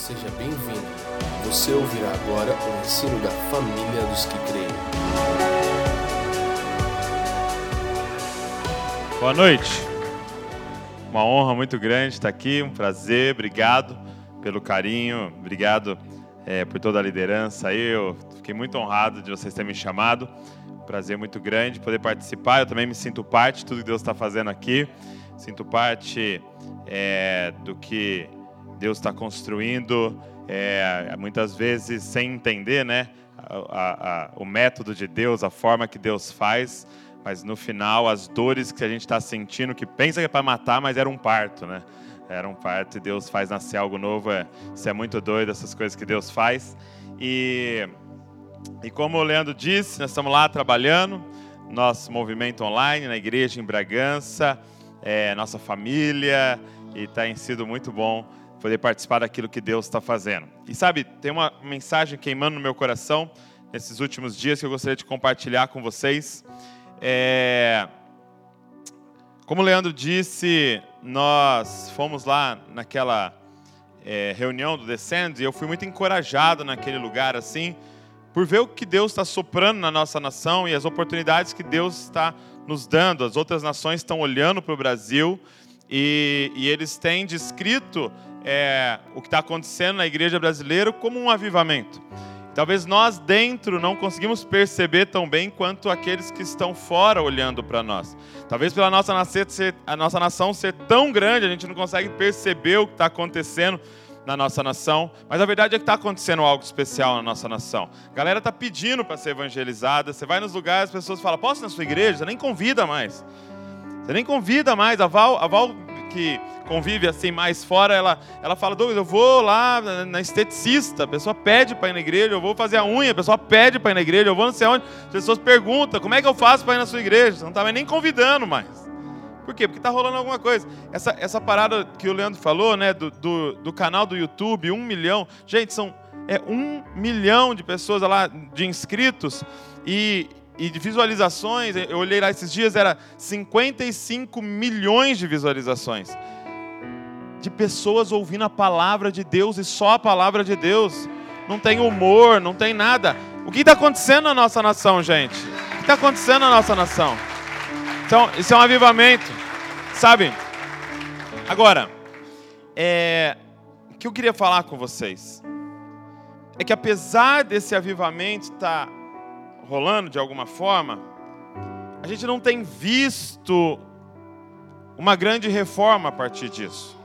seja bem-vindo. Você ouvirá agora o ensino da família dos que creem. Boa noite. Uma honra muito grande estar aqui, um prazer, obrigado pelo carinho, obrigado é, por toda a liderança aí. Eu fiquei muito honrado de vocês terem me chamado. Prazer muito grande poder participar. Eu também me sinto parte de tudo que Deus está fazendo aqui. Sinto parte é, do que Deus está construindo, é, muitas vezes sem entender, né, a, a, o método de Deus, a forma que Deus faz, mas no final as dores que a gente está sentindo, que pensa que é para matar, mas era um parto, né? Era um parto e Deus faz nascer algo novo. É, isso é muito doido, essas coisas que Deus faz. E, e como o Leandro disse, nós estamos lá trabalhando, nosso movimento online na igreja em Bragança, é, nossa família, e tem sido muito bom poder participar daquilo que Deus está fazendo. E sabe, tem uma mensagem queimando no meu coração nesses últimos dias que eu gostaria de compartilhar com vocês. É... Como o Leandro disse, nós fomos lá naquela é, reunião do Descend e eu fui muito encorajado naquele lugar assim, por ver o que Deus está soprando na nossa nação e as oportunidades que Deus está nos dando. As outras nações estão olhando para o Brasil e, e eles têm descrito é, o que está acontecendo na igreja brasileira como um avivamento. Talvez nós dentro não conseguimos perceber tão bem quanto aqueles que estão fora olhando para nós. Talvez pela nossa, nascer, a nossa nação ser tão grande, a gente não consegue perceber o que está acontecendo na nossa nação, mas a verdade é que está acontecendo algo especial na nossa nação. A galera está pedindo para ser evangelizada. Você vai nos lugares, as pessoas falam: Posso ir na sua igreja? Você nem convida mais. Você nem convida mais. A Val, a Val que convive assim mais fora, ela, ela fala, Douglas, eu vou lá na esteticista, a pessoa pede para ir na igreja, eu vou fazer a unha, a pessoa pede para ir na igreja, eu vou não sei onde, as pessoas perguntam, como é que eu faço para ir na sua igreja? Você não está nem convidando mais. Por quê? Porque está rolando alguma coisa. Essa, essa parada que o Leandro falou, né, do, do, do canal do YouTube, um milhão, gente, são é um milhão de pessoas lá, de inscritos, e, e de visualizações, eu olhei lá esses dias, era 55 milhões de visualizações. De pessoas ouvindo a palavra de Deus e só a palavra de Deus. Não tem humor, não tem nada. O que está acontecendo na nossa nação, gente? O que está acontecendo na nossa nação? Então, isso é um avivamento, sabe? Agora, é, o que eu queria falar com vocês é que apesar desse avivamento estar tá rolando de alguma forma, a gente não tem visto uma grande reforma a partir disso.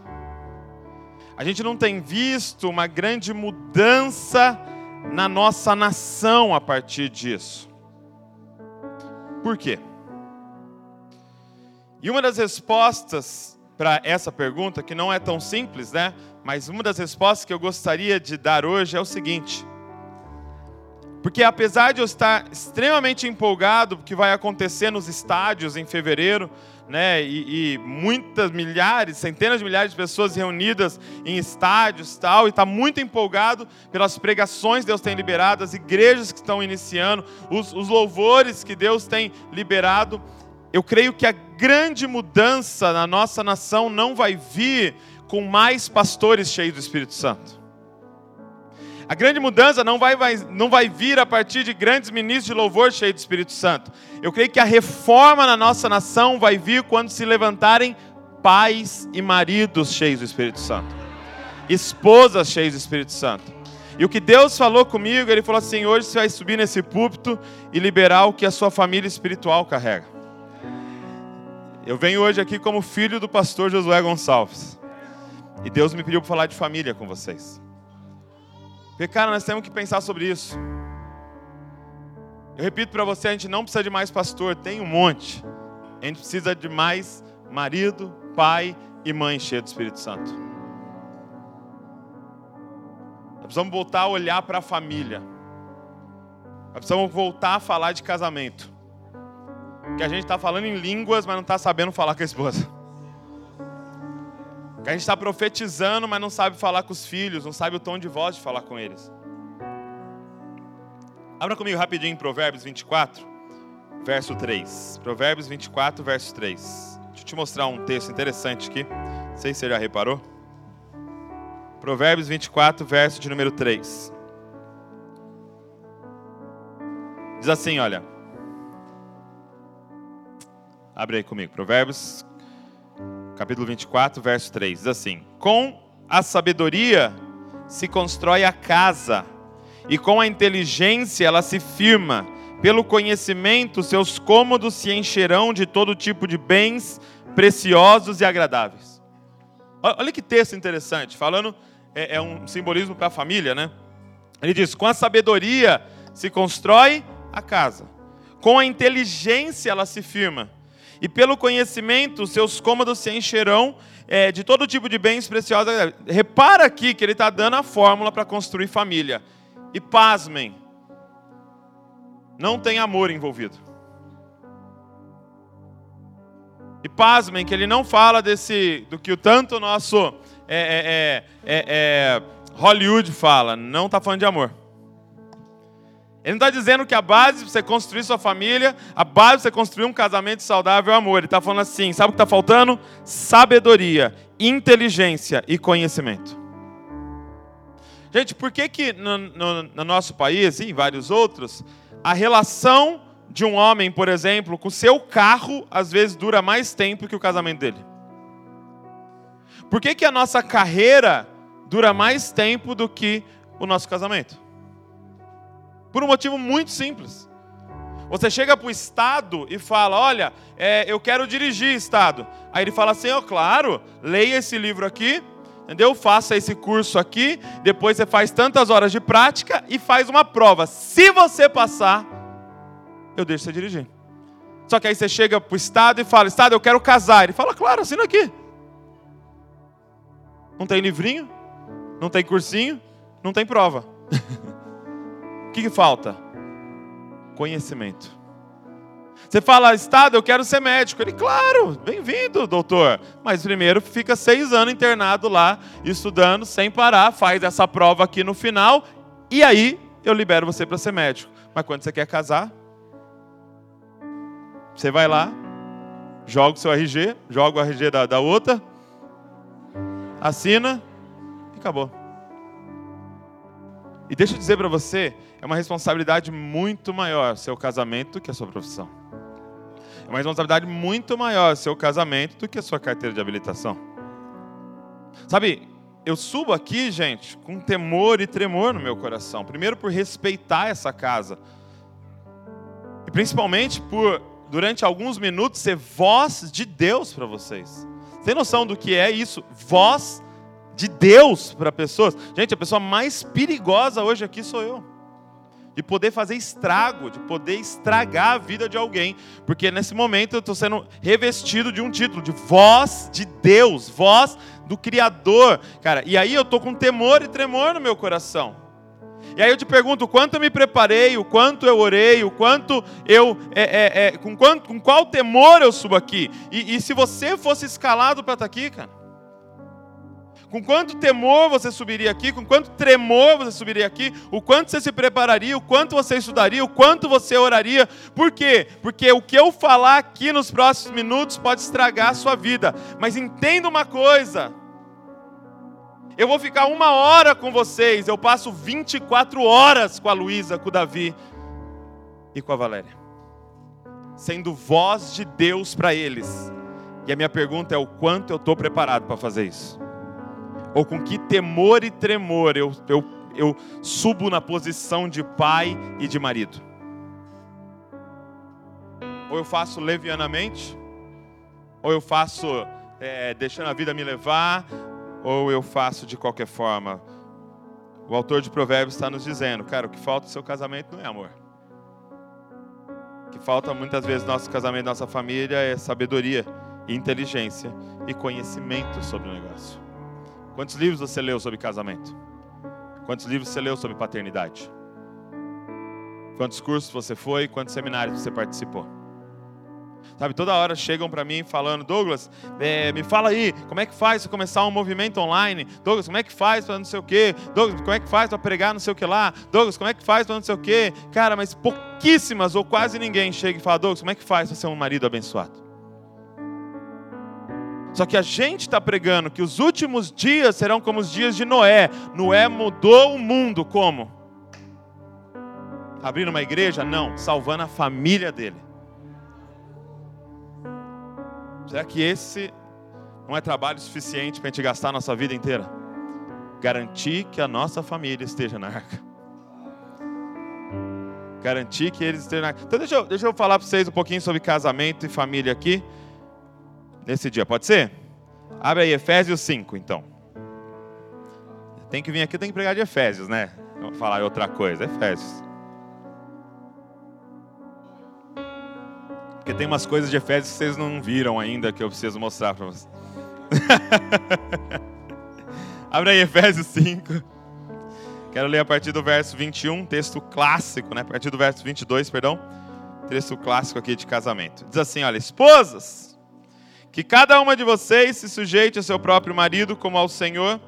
A gente não tem visto uma grande mudança na nossa nação a partir disso. Por quê? E uma das respostas para essa pergunta, que não é tão simples, né? Mas uma das respostas que eu gostaria de dar hoje é o seguinte: porque apesar de eu estar extremamente empolgado que vai acontecer nos estádios em fevereiro, né, e, e, muitas milhares, centenas de milhares de pessoas reunidas em estádios tal, e está muito empolgado pelas pregações que Deus tem liberado, as igrejas que estão iniciando, os, os louvores que Deus tem liberado. Eu creio que a grande mudança na nossa nação não vai vir com mais pastores cheios do Espírito Santo. A grande mudança não vai, vai, não vai vir a partir de grandes ministros de louvor cheios do Espírito Santo. Eu creio que a reforma na nossa nação vai vir quando se levantarem pais e maridos cheios do Espírito Santo, esposas cheias do Espírito Santo. E o que Deus falou comigo, Ele falou assim: hoje você vai subir nesse púlpito e liberar o que a sua família espiritual carrega. Eu venho hoje aqui como filho do pastor Josué Gonçalves. E Deus me pediu para falar de família com vocês. Porque, cara, nós temos que pensar sobre isso. Eu repito para você, a gente não precisa de mais pastor, tem um monte. A gente precisa de mais marido, pai e mãe cheio do Espírito Santo. Nós precisamos voltar a olhar para a família. Nós precisamos voltar a falar de casamento. Que a gente está falando em línguas, mas não está sabendo falar com a esposa. Que a gente está profetizando, mas não sabe falar com os filhos, não sabe o tom de voz de falar com eles. Abra comigo rapidinho em Provérbios 24, verso 3. Provérbios 24, verso 3. Deixa eu te mostrar um texto interessante aqui. Não sei se você já reparou. Provérbios 24, verso de número 3. Diz assim, olha. Abre aí comigo. Provérbios, capítulo 24, verso 3. Diz assim: Com a sabedoria se constrói a casa, e com a inteligência ela se firma. Pelo conhecimento, seus cômodos se encherão de todo tipo de bens preciosos e agradáveis. Olha que texto interessante, falando, é, é um simbolismo para a família, né? Ele diz: com a sabedoria se constrói a casa, com a inteligência ela se firma, e pelo conhecimento seus cômodos se encherão é, de todo tipo de bens preciosos. Repara aqui que ele está dando a fórmula para construir família. E pasmem, não tem amor envolvido. E pasmem que ele não fala desse do que o tanto nosso é, é, é, é, é Hollywood fala, não está falando de amor. Ele não está dizendo que a base para você construir sua família, a base para você construir um casamento saudável é o amor. Ele está falando assim: sabe o que está faltando? Sabedoria, inteligência e conhecimento. Gente, por que, que no, no, no nosso país e em vários outros, a relação de um homem, por exemplo, com seu carro, às vezes dura mais tempo que o casamento dele? Por que, que a nossa carreira dura mais tempo do que o nosso casamento? Por um motivo muito simples. Você chega para o Estado e fala: Olha, é, eu quero dirigir Estado. Aí ele fala assim: oh, claro, leia esse livro aqui, entendeu? Faça esse curso aqui, depois você faz tantas horas de prática e faz uma prova. Se você passar, eu deixo você dirigir. Só que aí você chega para o Estado e fala: Estado, eu quero casar. Ele fala: Claro, assina aqui. Não tem livrinho, não tem cursinho, não tem prova. que, que falta? Conhecimento. Você fala, Estado, eu quero ser médico. Ele, claro, bem-vindo, doutor. Mas primeiro fica seis anos internado lá, estudando sem parar, faz essa prova aqui no final, e aí eu libero você para ser médico. Mas quando você quer casar, você vai lá, joga o seu RG, joga o RG da, da outra, assina e acabou. E deixa eu dizer para você, é uma responsabilidade muito maior seu casamento do que a sua profissão. É uma responsabilidade muito maior seu casamento do que a sua carteira de habilitação. Sabe, eu subo aqui, gente, com temor e tremor no meu coração. Primeiro por respeitar essa casa. E principalmente por, durante alguns minutos, ser voz de Deus para vocês. Tem noção do que é isso? Voz de Deus para pessoas. Gente, a pessoa mais perigosa hoje aqui sou eu. De poder fazer estrago, de poder estragar a vida de alguém. Porque nesse momento eu estou sendo revestido de um título, de voz de Deus, voz do Criador. Cara, e aí eu estou com temor e tremor no meu coração. E aí eu te pergunto, quanto eu me preparei, o quanto eu orei, o quanto eu, é, é, é, com, quanto, com qual temor eu subo aqui. E, e se você fosse escalado para estar tá aqui, cara, com quanto temor você subiria aqui, com quanto tremor você subiria aqui, o quanto você se prepararia, o quanto você estudaria, o quanto você oraria. Por quê? Porque o que eu falar aqui nos próximos minutos pode estragar a sua vida. Mas entenda uma coisa. Eu vou ficar uma hora com vocês, eu passo 24 horas com a Luísa, com o Davi e com a Valéria. Sendo voz de Deus para eles. E a minha pergunta é: o quanto eu estou preparado para fazer isso? Ou com que temor e tremor eu, eu, eu subo na posição de pai e de marido? Ou eu faço levianamente, ou eu faço é, deixando a vida me levar, ou eu faço de qualquer forma. O autor de Provérbios está nos dizendo, cara, o que falta no seu casamento não é amor. O que falta muitas vezes no nosso casamento, nossa família, é sabedoria, inteligência e conhecimento sobre o negócio. Quantos livros você leu sobre casamento? Quantos livros você leu sobre paternidade? Quantos cursos você foi? Quantos seminários você participou? Sabe, toda hora chegam para mim falando, Douglas, é, me fala aí, como é que faz para começar um movimento online? Douglas, como é que faz para não sei o quê? Douglas, como é que faz para pregar não sei o que lá? Douglas, como é que faz para não sei o quê? Cara, mas pouquíssimas ou quase ninguém chega e fala, Douglas, como é que faz para ser um marido abençoado? Só que a gente está pregando que os últimos dias serão como os dias de Noé. Noé mudou o mundo como? Abrindo uma igreja? Não, salvando a família dele. Será que esse não é trabalho suficiente para a gente gastar a nossa vida inteira? Garantir que a nossa família esteja na arca. Garantir que eles estejam na arca. Então deixa eu, deixa eu falar para vocês um pouquinho sobre casamento e família aqui nesse dia, pode ser? Abre aí Efésios 5, então. Tem que vir aqui, tem que pregar de Efésios, né? Não falar outra coisa, Efésios. Porque tem umas coisas de Efésios que vocês não viram ainda que eu preciso mostrar para vocês. Abre aí Efésios 5. Quero ler a partir do verso 21, texto clássico, né? A partir do verso 22, perdão. Texto clássico aqui de casamento. Diz assim, olha, esposas, que cada uma de vocês se sujeite a seu próprio marido como ao Senhor,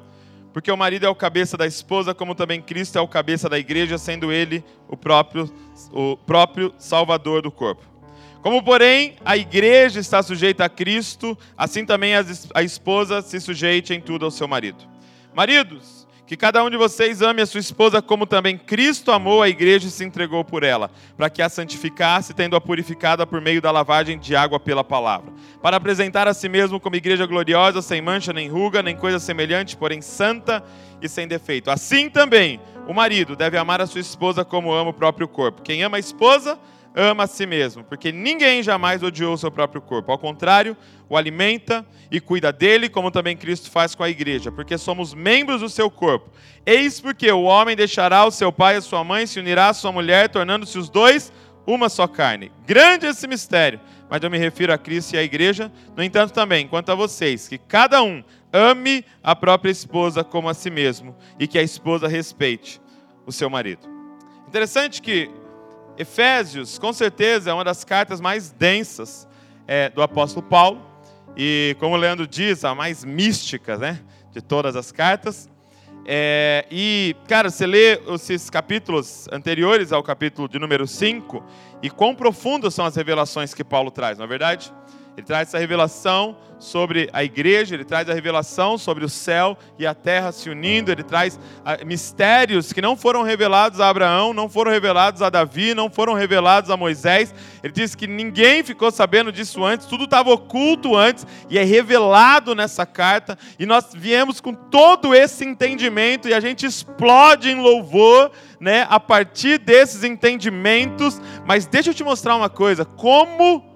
porque o marido é o cabeça da esposa, como também Cristo é o cabeça da igreja, sendo ele o próprio, o próprio Salvador do corpo. Como, porém, a igreja está sujeita a Cristo, assim também a esposa se sujeite em tudo ao seu marido. Maridos, que cada um de vocês ame a sua esposa como também Cristo amou a igreja e se entregou por ela, para que a santificasse, tendo-a purificada por meio da lavagem de água pela palavra, para apresentar a si mesmo como igreja gloriosa, sem mancha, nem ruga, nem coisa semelhante, porém santa e sem defeito. Assim também, o marido deve amar a sua esposa como ama o próprio corpo. Quem ama a esposa, ama a si mesmo, porque ninguém jamais odiou o seu próprio corpo. Ao contrário, o alimenta e cuida dele, como também Cristo faz com a igreja, porque somos membros do seu corpo. Eis porque o homem deixará o seu pai e a sua mãe, se unirá à sua mulher, tornando-se os dois uma só carne. Grande esse mistério, mas eu me refiro a Cristo e à igreja. No entanto, também, quanto a vocês, que cada um ame a própria esposa como a si mesmo, e que a esposa respeite o seu marido. Interessante que Efésios, com certeza, é uma das cartas mais densas é, do apóstolo Paulo. E, como o Leandro diz, a mais mística né, de todas as cartas. É, e, cara, você lê esses capítulos anteriores ao capítulo de número 5, e quão profundas são as revelações que Paulo traz, não é verdade? Ele traz essa revelação sobre a igreja, ele traz a revelação sobre o céu e a terra se unindo, ele traz ah, mistérios que não foram revelados a Abraão, não foram revelados a Davi, não foram revelados a Moisés. Ele diz que ninguém ficou sabendo disso antes, tudo estava oculto antes e é revelado nessa carta. E nós viemos com todo esse entendimento e a gente explode em louvor, né, a partir desses entendimentos. Mas deixa eu te mostrar uma coisa, como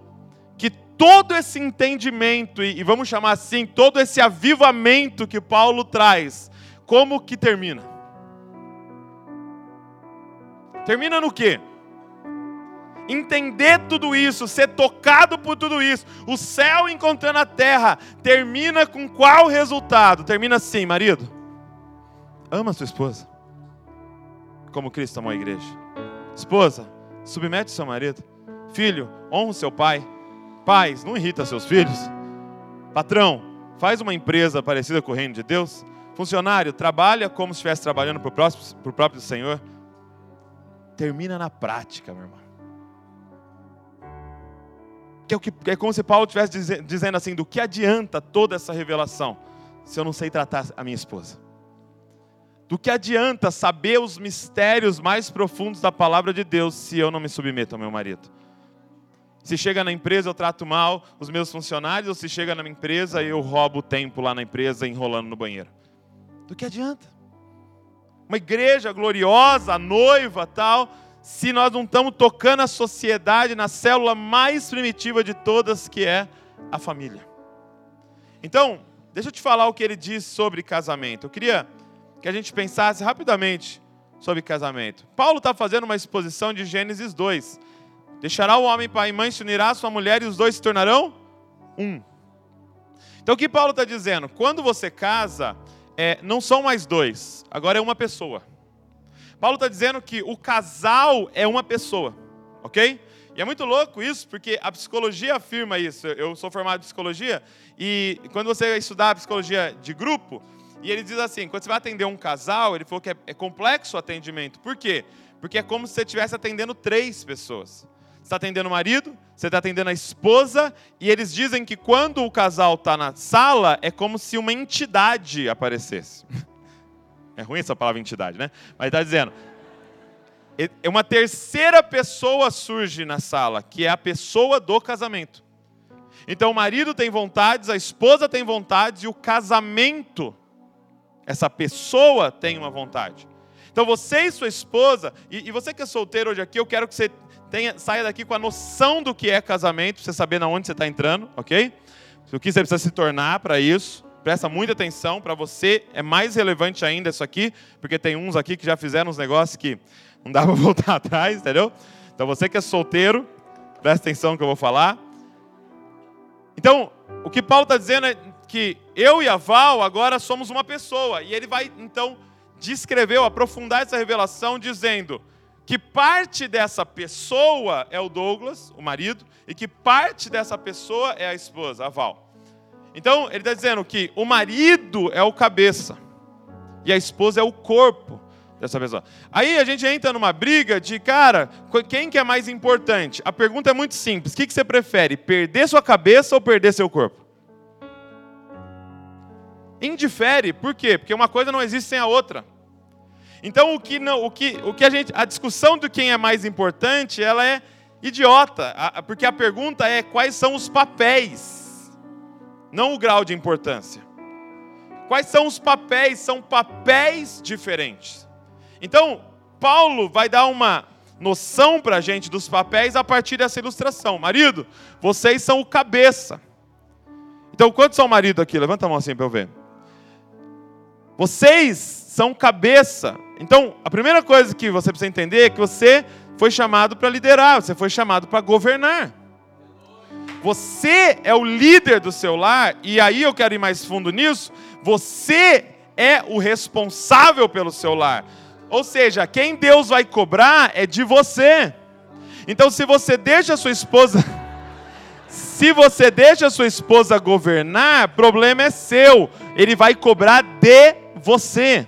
todo esse entendimento, e, vamos chamar assim, todo esse avivamento que Paulo traz, como que termina? Termina no quê? Entender tudo isso, ser tocado por tudo isso, o céu encontrando a terra, termina com qual resultado? Termina assim, marido. Ama sua esposa, como Cristo amou a igreja. Esposa, submete seu marido. Filho, honra seu pai. Pais, não irrita seus filhos. Patrão, faz uma empresa parecida com o reino de Deus. Funcionário, trabalha como se estivesse trabalhando para o próprio, Senhor. Termina na prática, meu irmão. Que é, o que, é como se Paulo estivesse dizendo assim: do que adianta toda essa revelação se eu não sei tratar a minha esposa? Do que adianta saber os mistérios mais profundos da palavra de Deus se eu não me submeto ao meu marido? Se chega na empresa, eu trato mal os meus funcionários, ou se chega na minha empresa, eu roubo o tempo lá na empresa enrolando no banheiro. Do que adianta? Uma igreja gloriosa, noiva, tal, se nós não estamos tocando a sociedade na célula mais primitiva de todas, que é a família. Então, deixa eu te falar o que ele diz sobre casamento. Eu queria que a gente pensasse rapidamente sobre casamento. Paulo está fazendo uma exposição de Gênesis 2 Deixará o homem pai e mãe, se unirá à sua mulher e os dois se tornarão um. Então o que Paulo está dizendo? Quando você casa, é, não são mais dois, agora é uma pessoa. Paulo está dizendo que o casal é uma pessoa, ok? E é muito louco isso, porque a psicologia afirma isso. Eu sou formado em psicologia, e quando você vai estudar psicologia de grupo, e ele diz assim: quando você vai atender um casal, ele falou que é, é complexo o atendimento. Por quê? Porque é como se você estivesse atendendo três pessoas. Está atendendo o marido, você está atendendo a esposa, e eles dizem que quando o casal está na sala, é como se uma entidade aparecesse. É ruim essa palavra entidade, né? Mas está dizendo, uma terceira pessoa surge na sala, que é a pessoa do casamento. Então o marido tem vontades, a esposa tem vontades e o casamento, essa pessoa tem uma vontade. Então você e sua esposa, e, e você que é solteiro hoje aqui, eu quero que você tenha, saia daqui com a noção do que é casamento, para você saber na onde você está entrando, ok? O que você precisa se tornar para isso. Presta muita atenção, para você é mais relevante ainda isso aqui, porque tem uns aqui que já fizeram uns negócios que não dá para voltar atrás, entendeu? Então você que é solteiro, presta atenção que eu vou falar. Então, o que Paulo está dizendo é que eu e a Val agora somos uma pessoa. E ele vai, então, descrever, aprofundar essa revelação, dizendo que parte dessa pessoa é o Douglas, o marido, e que parte dessa pessoa é a esposa, a Val. Então, ele está dizendo que o marido é o cabeça, e a esposa é o corpo dessa pessoa. Aí a gente entra numa briga de, cara, quem que é mais importante? A pergunta é muito simples. O que, que você prefere? Perder sua cabeça ou perder seu corpo? Indifere. Por quê? Porque uma coisa não existe sem a outra. Então o que não, o que, o que a gente, a discussão do quem é mais importante, ela é idiota, porque a pergunta é quais são os papéis, não o grau de importância. Quais são os papéis? São papéis diferentes. Então, Paulo vai dar uma noção para a gente dos papéis a partir dessa ilustração. Marido, vocês são o cabeça. Então, quantos são marido aqui? Levanta a mão assim para eu ver. Vocês são cabeça. Então, a primeira coisa que você precisa entender é que você foi chamado para liderar, você foi chamado para governar. Você é o líder do seu lar, e aí eu quero ir mais fundo nisso. Você é o responsável pelo seu lar. Ou seja, quem Deus vai cobrar é de você. Então, se você deixa a sua esposa. Se você deixa a sua esposa governar, problema é seu. Ele vai cobrar de você.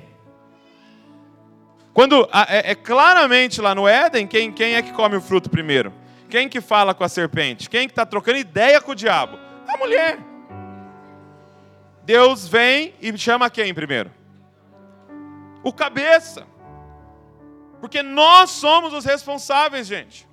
Quando é, é, claramente lá no Éden, quem, quem é que come o fruto primeiro? Quem que fala com a serpente? Quem que está trocando ideia com o diabo? A mulher. Deus vem e chama quem primeiro? O cabeça. Porque nós somos os responsáveis, gente.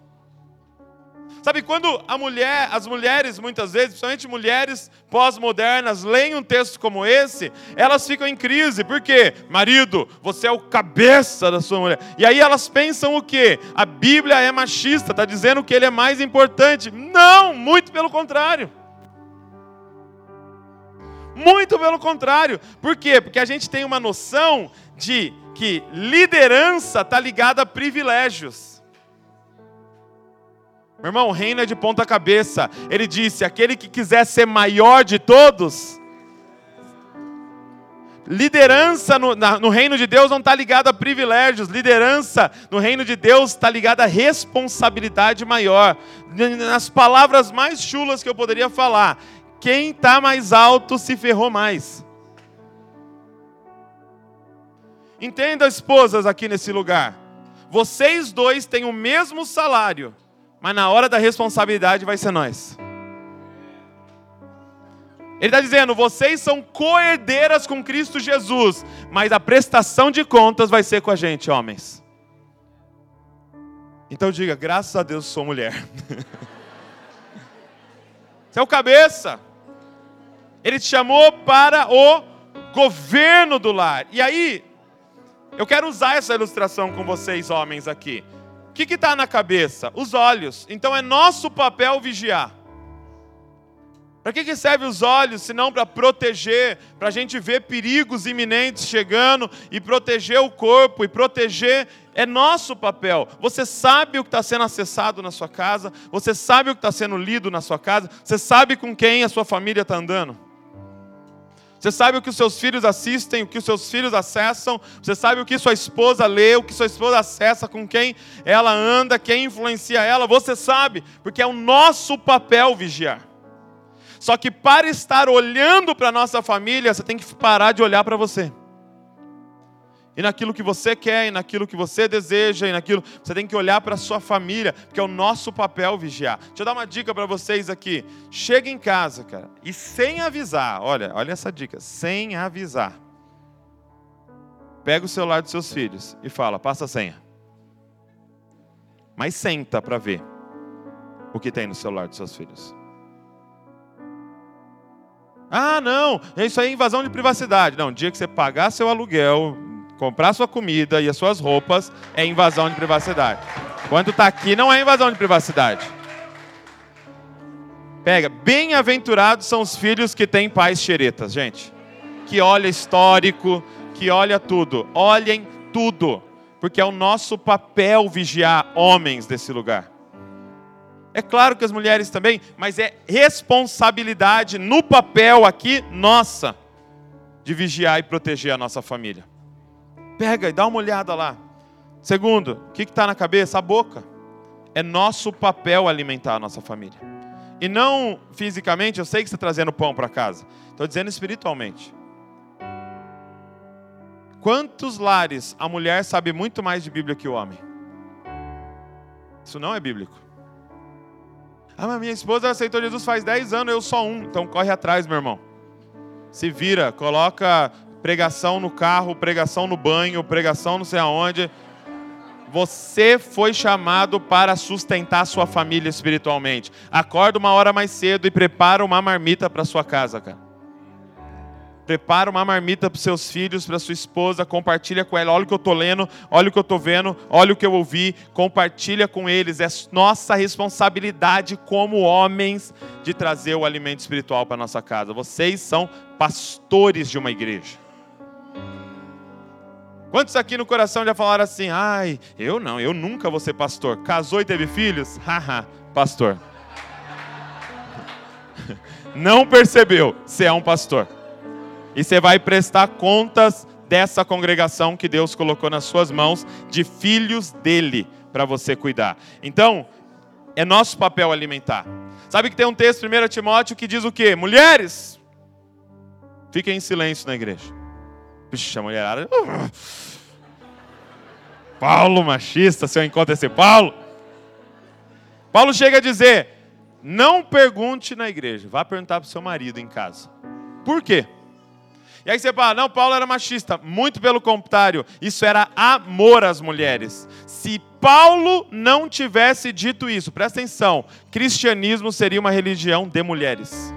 Sabe, quando a mulher, as mulheres, muitas vezes, principalmente mulheres pós-modernas, leem um texto como esse, elas ficam em crise. Por quê? Marido, você é o cabeça da sua mulher. E aí elas pensam o quê? A Bíblia é machista, está dizendo que ele é mais importante. Não, muito pelo contrário. Muito pelo contrário. Por quê? Porque a gente tem uma noção de que liderança está ligada a privilégios. Meu irmão, o reino é de ponta cabeça. Ele disse: aquele que quiser ser maior de todos. Liderança no, na, no reino de Deus não está ligada a privilégios, liderança no reino de Deus está ligada a responsabilidade maior. Nas palavras mais chulas que eu poderia falar, quem está mais alto se ferrou mais. Entenda, esposas aqui nesse lugar. Vocês dois têm o mesmo salário, mas na hora da responsabilidade vai ser nós. Ele está dizendo: vocês são coerdeiras com Cristo Jesus, mas a prestação de contas vai ser com a gente, homens. Então diga: graças a Deus sou mulher. Você é o cabeça. Ele te chamou para o governo do lar. E aí, eu quero usar essa ilustração com vocês, homens, aqui. O que está na cabeça? Os olhos. Então é nosso papel vigiar. Para que, que serve os olhos, se não para proteger, para a gente ver perigos iminentes chegando e proteger o corpo e proteger é nosso papel. Você sabe o que está sendo acessado na sua casa, você sabe o que está sendo lido na sua casa, você sabe com quem a sua família está andando. Você sabe o que os seus filhos assistem, o que os seus filhos acessam. Você sabe o que sua esposa lê, o que sua esposa acessa, com quem ela anda, quem influencia ela. Você sabe, porque é o nosso papel vigiar. Só que para estar olhando para a nossa família, você tem que parar de olhar para você. E naquilo que você quer, e naquilo que você deseja, e naquilo. Você tem que olhar para a sua família, porque é o nosso papel vigiar. Deixa eu dar uma dica para vocês aqui. Chega em casa, cara, e sem avisar, olha, olha essa dica, sem avisar. Pega o celular dos seus filhos e fala: passa a senha. Mas senta para ver o que tem no celular dos seus filhos. Ah, não, isso aí é invasão de privacidade. Não, dia que você pagar seu aluguel, comprar sua comida e as suas roupas é invasão de privacidade. Quando está aqui, não é invasão de privacidade. Pega, bem-aventurados são os filhos que têm pais xeretas, gente. Que olha histórico, que olha tudo. Olhem tudo, porque é o nosso papel vigiar homens desse lugar. É claro que as mulheres também, mas é responsabilidade no papel aqui nossa de vigiar e proteger a nossa família. Pega e dá uma olhada lá. Segundo, o que está na cabeça? A boca. É nosso papel alimentar a nossa família. E não fisicamente, eu sei que você está trazendo pão para casa. Estou dizendo espiritualmente. Quantos lares a mulher sabe muito mais de Bíblia que o homem? Isso não é bíblico. Ah, mas minha esposa aceitou Jesus faz 10 anos, eu só um. Então corre atrás, meu irmão. Se vira, coloca pregação no carro, pregação no banho, pregação não sei aonde. Você foi chamado para sustentar sua família espiritualmente. Acorda uma hora mais cedo e prepara uma marmita para sua casa, cara. Prepara uma marmita para seus filhos, para sua esposa, compartilha com ela. Olha o que eu estou lendo, olha o que eu estou vendo, olha o que eu ouvi, compartilha com eles. É nossa responsabilidade como homens de trazer o alimento espiritual para nossa casa. Vocês são pastores de uma igreja. Quantos aqui no coração já falaram assim: ai, eu não, eu nunca vou ser pastor. Casou e teve filhos? Haha, pastor. Não percebeu, você é um pastor. E você vai prestar contas dessa congregação que Deus colocou nas suas mãos, de filhos dele, para você cuidar. Então, é nosso papel alimentar. Sabe que tem um texto, 1 Timóteo, que diz o quê? Mulheres, fiquem em silêncio na igreja. Puxa, a mulherada. Paulo machista, se eu encontro esse Paulo. Paulo chega a dizer: não pergunte na igreja, vá perguntar para o seu marido em casa. Por quê? E aí você fala, não, Paulo era machista. Muito pelo contrário, isso era amor às mulheres. Se Paulo não tivesse dito isso, presta atenção, cristianismo seria uma religião de mulheres.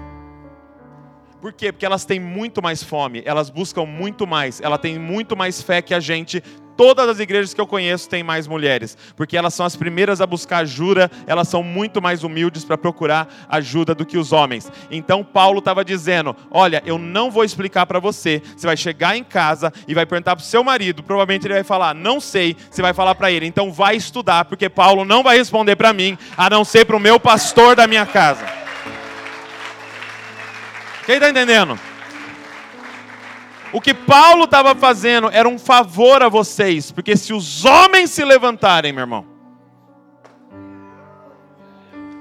Por quê? Porque elas têm muito mais fome, elas buscam muito mais, ela tem muito mais fé que a gente. Todas as igrejas que eu conheço têm mais mulheres, porque elas são as primeiras a buscar ajuda, elas são muito mais humildes para procurar ajuda do que os homens. Então Paulo estava dizendo: Olha, eu não vou explicar para você. Você vai chegar em casa e vai perguntar para o seu marido, provavelmente ele vai falar: Não sei. Você vai falar para ele, então vai estudar, porque Paulo não vai responder para mim, a não ser para o meu pastor da minha casa. Quem está entendendo? O que Paulo estava fazendo era um favor a vocês, porque se os homens se levantarem, meu irmão.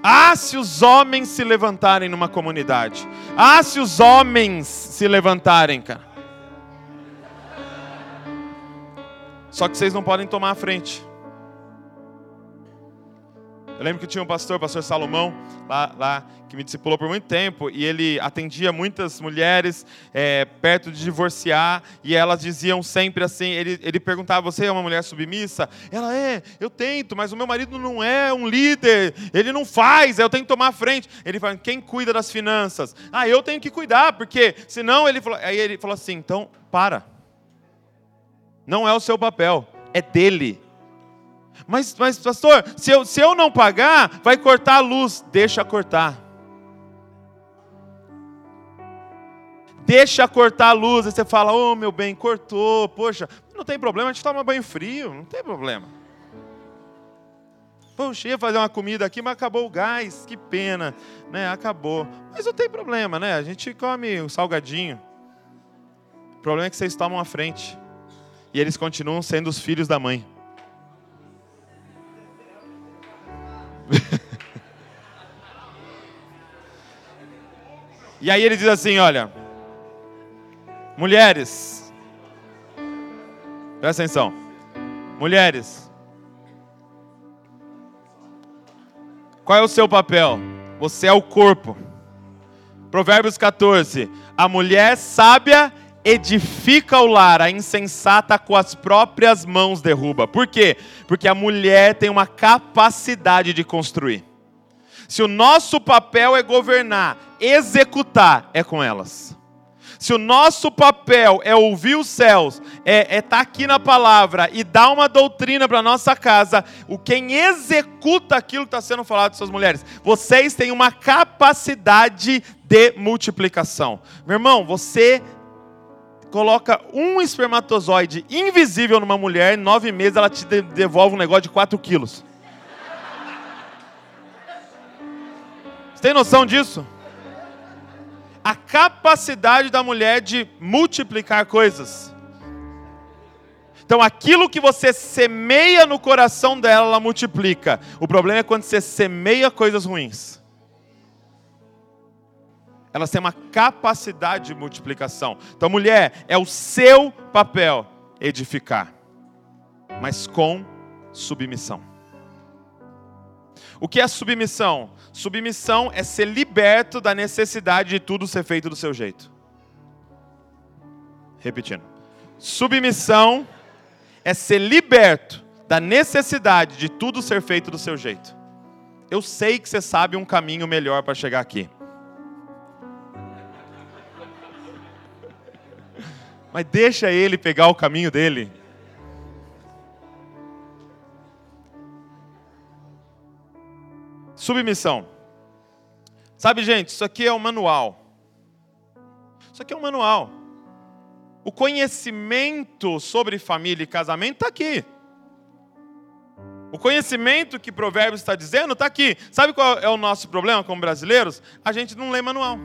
Ah, se os homens se levantarem numa comunidade. Ah, se os homens se levantarem, cara. Só que vocês não podem tomar a frente. Eu lembro que tinha um pastor, o pastor Salomão, lá, lá que me discipulou por muito tempo, e ele atendia muitas mulheres é, perto de divorciar, e elas diziam sempre assim: ele, ele perguntava, você é uma mulher submissa? Ela é, eu tento, mas o meu marido não é um líder, ele não faz, eu tenho que tomar a frente. Ele fala: quem cuida das finanças? Ah, eu tenho que cuidar, porque senão ele falou, aí ele falou assim: então para. Não é o seu papel, é dele. Mas, mas pastor, se eu, se eu não pagar, vai cortar a luz. Deixa cortar. Deixa cortar a luz. Aí você fala, ô oh, meu bem, cortou. Poxa, não tem problema, a gente toma banho frio, não tem problema. Poxa, ia fazer uma comida aqui, mas acabou o gás, que pena, né? Acabou. Mas não tem problema, né? A gente come o salgadinho. O problema é que vocês tomam a frente. E eles continuam sendo os filhos da mãe. E aí ele diz assim: olha, mulheres, Presta atenção. Mulheres, qual é o seu papel? Você é o corpo. Provérbios 14. A mulher sábia edifica o lar, a insensata com as próprias mãos derruba. Por quê? Porque a mulher tem uma capacidade de construir. Se o nosso papel é governar, executar, é com elas. Se o nosso papel é ouvir os céus, é estar é tá aqui na palavra e dar uma doutrina para nossa casa, o quem executa aquilo que está sendo falado suas mulheres, vocês têm uma capacidade de multiplicação. Meu irmão, você coloca um espermatozoide invisível numa mulher, em nove meses ela te devolve um negócio de 4 quilos. Você tem noção disso? A capacidade da mulher de multiplicar coisas. Então, aquilo que você semeia no coração dela, ela multiplica. O problema é quando você semeia coisas ruins. Elas têm uma capacidade de multiplicação. Então, mulher, é o seu papel edificar, mas com submissão. O que é submissão? Submissão é ser liberto da necessidade de tudo ser feito do seu jeito. Repetindo. Submissão é ser liberto da necessidade de tudo ser feito do seu jeito. Eu sei que você sabe um caminho melhor para chegar aqui. Mas deixa ele pegar o caminho dele. Submissão. Sabe, gente, isso aqui é um manual. Isso aqui é um manual. O conhecimento sobre família e casamento está aqui. O conhecimento que Provérbios está dizendo está aqui. Sabe qual é o nosso problema como brasileiros? A gente não lê manual.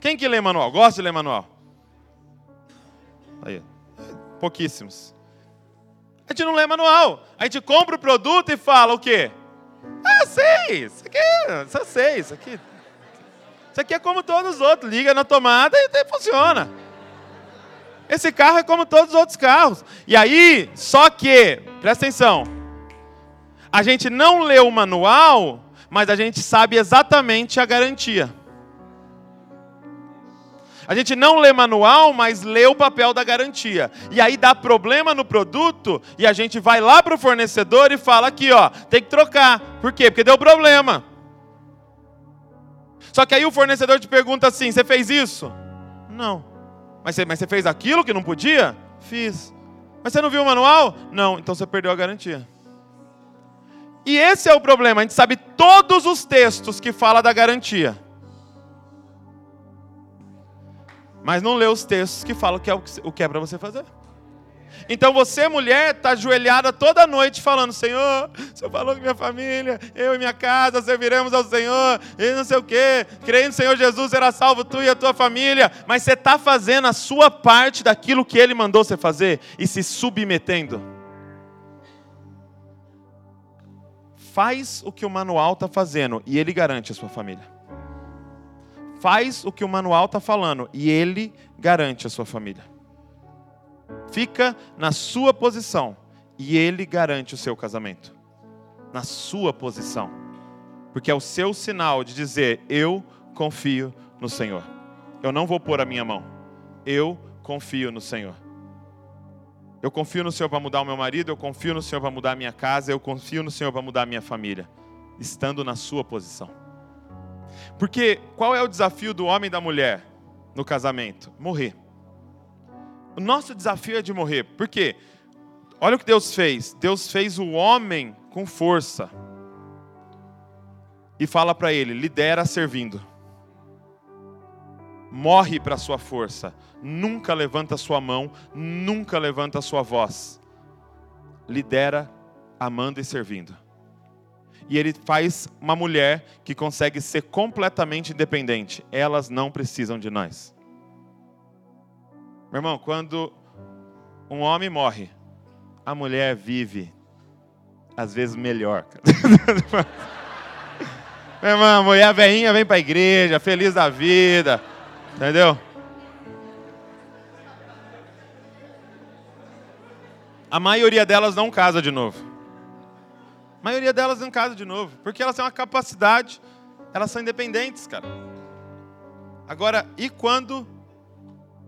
Quem que lê manual? Gosta de ler manual? Aí, pouquíssimos. A gente não lê manual. A gente compra o produto e fala o quê? Ah, sei, isso aqui, só sei, isso aqui. Isso aqui é como todos os outros, liga na tomada e funciona. Esse carro é como todos os outros carros. E aí, só que, presta atenção, a gente não lê o manual, mas a gente sabe exatamente a garantia. A gente não lê manual, mas lê o papel da garantia. E aí dá problema no produto e a gente vai lá para o fornecedor e fala aqui, ó, tem que trocar. Por quê? Porque deu problema. Só que aí o fornecedor te pergunta assim: você fez isso? Não. Mas você, mas você fez aquilo que não podia? Fiz. Mas você não viu o manual? Não. Então você perdeu a garantia. E esse é o problema. A gente sabe todos os textos que fala da garantia. Mas não lê os textos que falam que é o que é para você fazer. Então você, mulher, está ajoelhada toda noite falando: Senhor, o Senhor falou que minha família, eu e minha casa serviremos ao Senhor, e não sei o quê, creio no Senhor Jesus, será salvo tu e a tua família. Mas você está fazendo a sua parte daquilo que Ele mandou você fazer e se submetendo. Faz o que o manual está fazendo e Ele garante a sua família. Faz o que o manual está falando e ele garante a sua família. Fica na sua posição e ele garante o seu casamento. Na sua posição. Porque é o seu sinal de dizer: Eu confio no Senhor. Eu não vou pôr a minha mão. Eu confio no Senhor. Eu confio no Senhor para mudar o meu marido, eu confio no Senhor para mudar a minha casa, eu confio no Senhor para mudar a minha família. Estando na sua posição. Porque qual é o desafio do homem e da mulher no casamento? Morrer. O nosso desafio é de morrer. Por quê? Olha o que Deus fez. Deus fez o homem com força. E fala para ele: lidera servindo. Morre para a sua força. Nunca levanta a sua mão, nunca levanta a sua voz. Lidera amando e servindo e ele faz uma mulher que consegue ser completamente independente. Elas não precisam de nós. Meu irmão, quando um homem morre, a mulher vive, às vezes, melhor. Meu irmão, a mulher veinha vem para a igreja, feliz da vida, entendeu? a maioria delas não casa de novo. A maioria delas não casa de novo, porque elas têm uma capacidade, elas são independentes, cara. Agora, e quando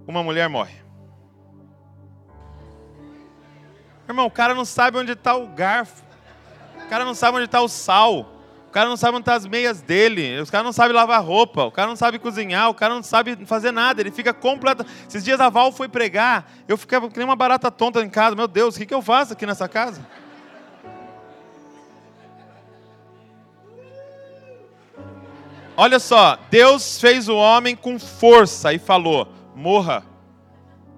uma mulher morre? Irmão, o cara não sabe onde está o garfo, o cara não sabe onde está o sal, o cara não sabe onde estão tá as meias dele, os caras não sabem lavar roupa, o cara não sabe cozinhar, o cara não sabe fazer nada, ele fica completo. Esses dias a Val foi pregar, eu ficava que nem uma barata tonta em casa, meu Deus, o que, que eu faço aqui nessa casa? Olha só, Deus fez o homem com força e falou: morra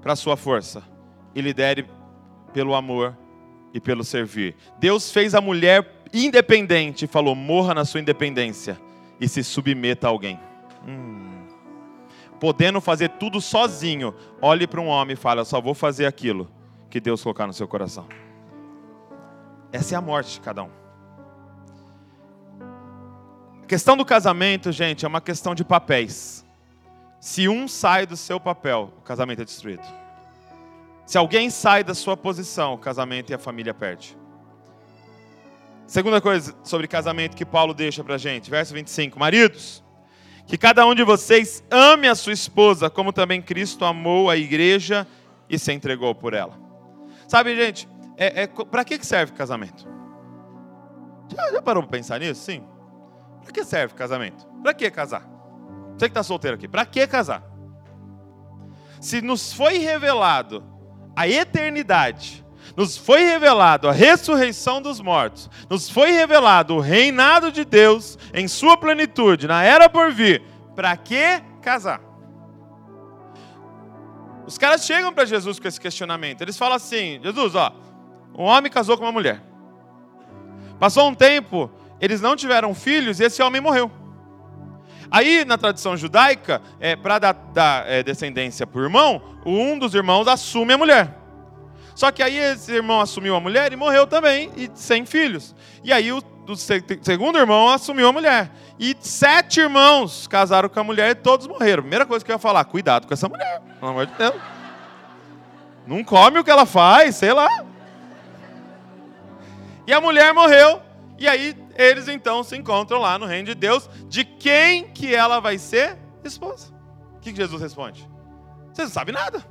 para sua força e lidere pelo amor e pelo servir. Deus fez a mulher independente, falou: morra na sua independência e se submeta a alguém. Hum. Podendo fazer tudo sozinho, olhe para um homem e fale: Eu só vou fazer aquilo que Deus colocar no seu coração. Essa é a morte de cada um. Questão do casamento, gente, é uma questão de papéis. Se um sai do seu papel, o casamento é destruído. Se alguém sai da sua posição, o casamento e a família perde. Segunda coisa sobre casamento que Paulo deixa para gente, verso 25: Maridos, que cada um de vocês ame a sua esposa, como também Cristo amou a igreja e se entregou por ela. Sabe, gente, é, é para que serve casamento? Já, já parou para pensar nisso? Sim. Para que serve casamento? Para que casar? Você que está solteiro aqui, para que casar? Se nos foi revelado a eternidade, nos foi revelado a ressurreição dos mortos, nos foi revelado o reinado de Deus em sua plenitude, na era por vir. Para que casar? Os caras chegam para Jesus com esse questionamento. Eles falam assim: Jesus, ó, um homem casou com uma mulher. Passou um tempo, eles não tiveram filhos e esse homem morreu. Aí, na tradição judaica, é, para dar, dar é, descendência por irmão, um dos irmãos assume a mulher. Só que aí esse irmão assumiu a mulher e morreu também, e sem filhos. E aí o, o segundo irmão assumiu a mulher. E sete irmãos casaram com a mulher e todos morreram. Primeira coisa que eu ia falar, cuidado com essa mulher, pelo amor de Deus. Não come o que ela faz, sei lá. E a mulher morreu, e aí eles então se encontram lá no reino de Deus, de quem que ela vai ser esposa. O que Jesus responde? Você não sabe nada.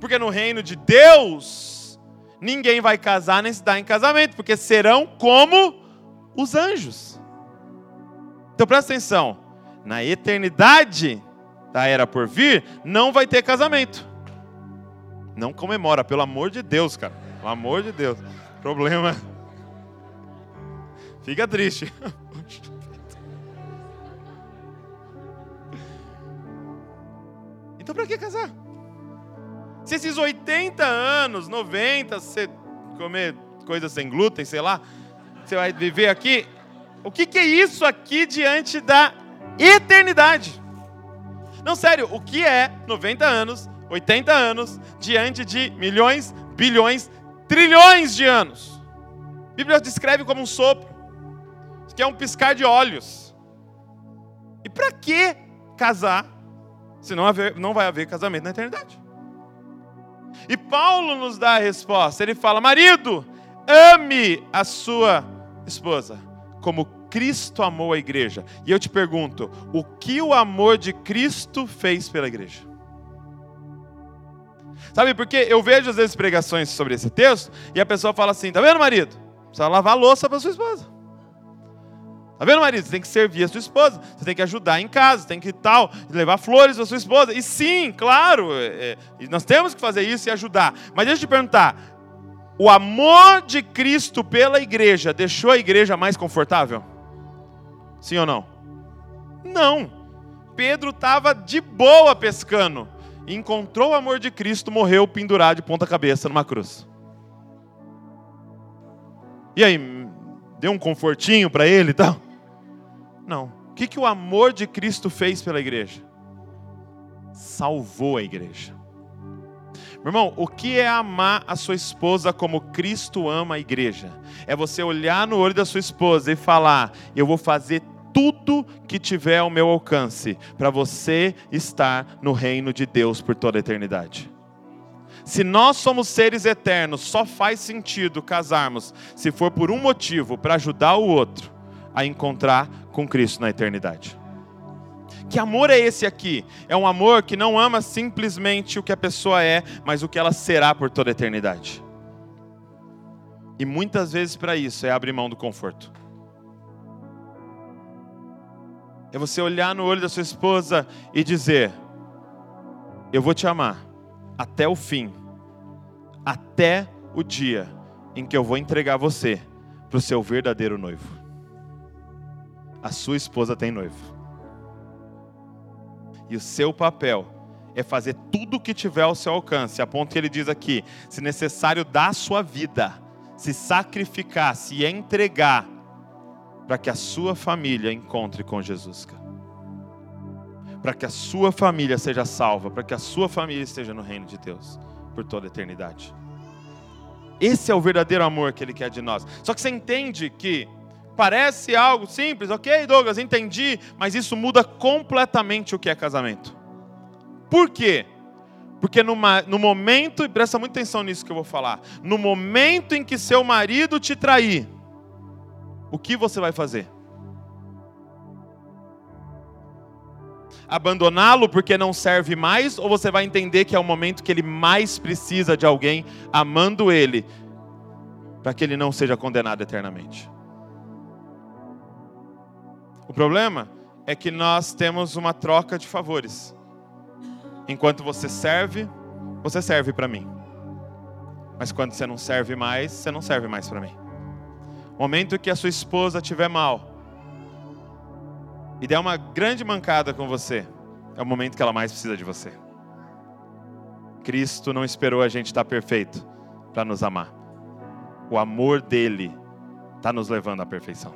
Porque no reino de Deus, ninguém vai casar nem se dar em casamento, porque serão como os anjos. Então presta atenção: na eternidade da era por vir, não vai ter casamento. Não comemora, pelo amor de Deus, cara. Pelo amor de Deus. Problema. Fica triste. Então para que casar? Se esses 80 anos, 90, você comer coisas sem glúten, sei lá, você vai viver aqui, o que, que é isso aqui diante da eternidade? Não, sério, o que é 90 anos, 80 anos, diante de milhões, bilhões, trilhões de anos? A Bíblia descreve como um sopro, que é um piscar de olhos. E para que casar se não, haver, não vai haver casamento na eternidade? E Paulo nos dá a resposta. Ele fala: Marido, ame a sua esposa, como Cristo amou a igreja. E eu te pergunto: o que o amor de Cristo fez pela igreja? Sabe, porque eu vejo às vezes pregações sobre esse texto e a pessoa fala assim: tá vendo, marido? Precisa lavar a louça para sua esposa. Tá vendo, marido? Você tem que servir a sua esposa, você tem que ajudar em casa, tem que tal, levar flores para sua esposa. E sim, claro, é, é, nós temos que fazer isso e ajudar. Mas deixa eu te perguntar: o amor de Cristo pela igreja deixou a igreja mais confortável? Sim ou não? Não. Pedro estava de boa pescando, encontrou o amor de Cristo, morreu pendurado de ponta cabeça numa cruz. E aí, deu um confortinho para ele e tal? Não. O que, que o amor de Cristo fez pela igreja? Salvou a igreja. Meu irmão, o que é amar a sua esposa como Cristo ama a igreja? É você olhar no olho da sua esposa e falar: Eu vou fazer tudo que tiver ao meu alcance para você estar no reino de Deus por toda a eternidade. Se nós somos seres eternos, só faz sentido casarmos se for por um motivo para ajudar o outro a encontrar com Cristo na eternidade. Que amor é esse aqui? É um amor que não ama simplesmente o que a pessoa é, mas o que ela será por toda a eternidade. E muitas vezes para isso é abrir mão do conforto. É você olhar no olho da sua esposa e dizer: Eu vou te amar até o fim, até o dia em que eu vou entregar você para o seu verdadeiro noivo. A sua esposa tem noivo. E o seu papel é fazer tudo o que tiver ao seu alcance, a ponto que ele diz aqui: se necessário, dar a sua vida, se sacrificar, se entregar para que a sua família encontre com Jesus. Para que a sua família seja salva, para que a sua família esteja no reino de Deus por toda a eternidade. Esse é o verdadeiro amor que ele quer de nós. Só que você entende que parece algo simples, ok, Douglas, entendi, mas isso muda completamente o que é casamento. Por quê? Porque numa, no momento, e presta muita atenção nisso que eu vou falar, no momento em que seu marido te trair, o que você vai fazer? Abandoná-lo porque não serve mais, ou você vai entender que é o momento que ele mais precisa de alguém amando ele, para que ele não seja condenado eternamente? O problema é que nós temos uma troca de favores. Enquanto você serve, você serve para mim. Mas quando você não serve mais, você não serve mais para mim momento que a sua esposa estiver mal e der uma grande mancada com você, é o momento que ela mais precisa de você. Cristo não esperou a gente estar perfeito para nos amar. O amor dele está nos levando à perfeição.